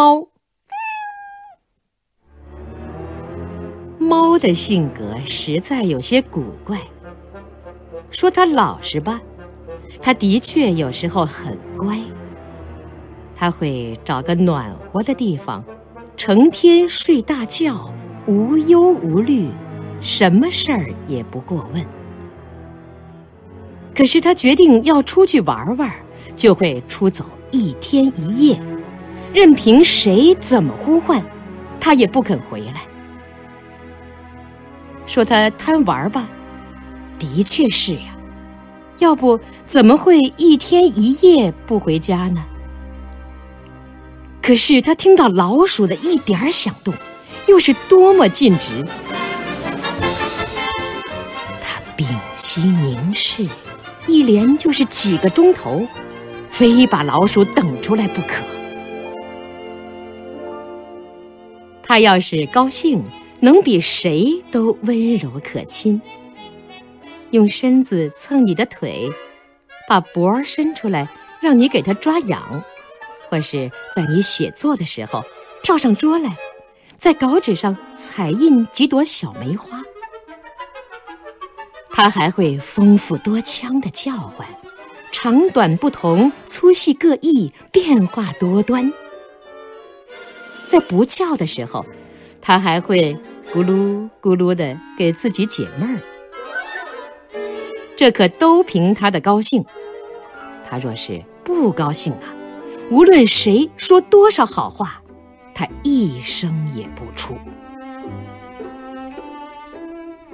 猫。猫的性格实在有些古怪。说它老实吧，它的确有时候很乖。它会找个暖和的地方，成天睡大觉，无忧无虑，什么事儿也不过问。可是它决定要出去玩玩，就会出走一天一夜，任凭谁怎么呼唤，它也不肯回来。说他贪玩吧。的确是呀，要不怎么会一天一夜不回家呢？可是他听到老鼠的一点响动，又是多么尽职。他屏息凝视，一连就是几个钟头，非把老鼠等出来不可。他要是高兴，能比谁都温柔可亲。用身子蹭你的腿，把脖儿伸出来，让你给它抓痒；或是在你写作的时候，跳上桌来，在稿纸上彩印几朵小梅花。它还会丰富多腔的叫唤，长短不同，粗细各异，变化多端。在不叫的时候，它还会咕噜咕噜的给自己解闷儿。这可都凭他的高兴。他若是不高兴啊，无论谁说多少好话，他一声也不出。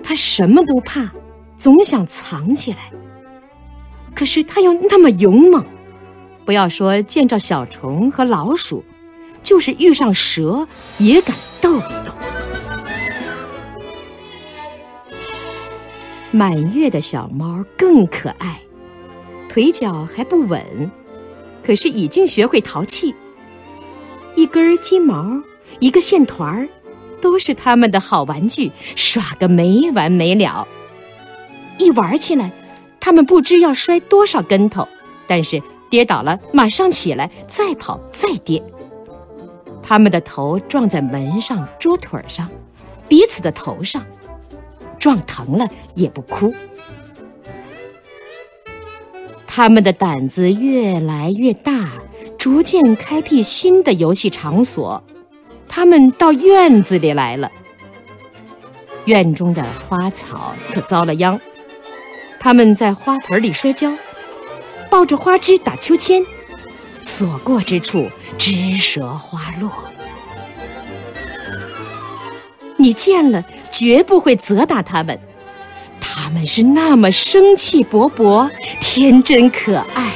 他什么都怕，总想藏起来。可是他又那么勇猛，不要说见着小虫和老鼠，就是遇上蛇也敢斗一斗。满月的小猫更可爱，腿脚还不稳，可是已经学会淘气。一根金毛，一个线团儿，都是他们的好玩具，耍个没完没了。一玩起来，他们不知要摔多少跟头，但是跌倒了马上起来，再跑再跌。他们的头撞在门上、桌腿上，彼此的头上。撞疼了也不哭，他们的胆子越来越大，逐渐开辟新的游戏场所。他们到院子里来了，院中的花草可遭了殃。他们在花盆里摔跤，抱着花枝打秋千，所过之处枝折花落。你见了。绝不会责打他们，他们是那么生气勃勃、天真可爱。